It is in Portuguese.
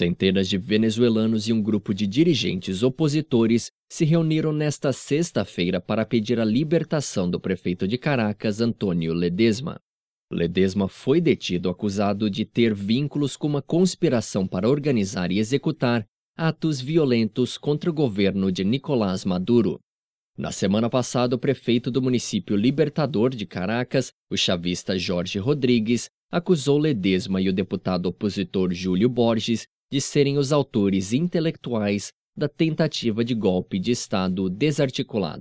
Centenas de venezuelanos e um grupo de dirigentes opositores se reuniram nesta sexta-feira para pedir a libertação do prefeito de Caracas, Antônio Ledesma. Ledesma foi detido acusado de ter vínculos com uma conspiração para organizar e executar atos violentos contra o governo de Nicolás Maduro. Na semana passada, o prefeito do município Libertador de Caracas, o chavista Jorge Rodrigues, acusou Ledesma e o deputado opositor Júlio Borges de serem os autores intelectuais da tentativa de golpe de Estado desarticulado.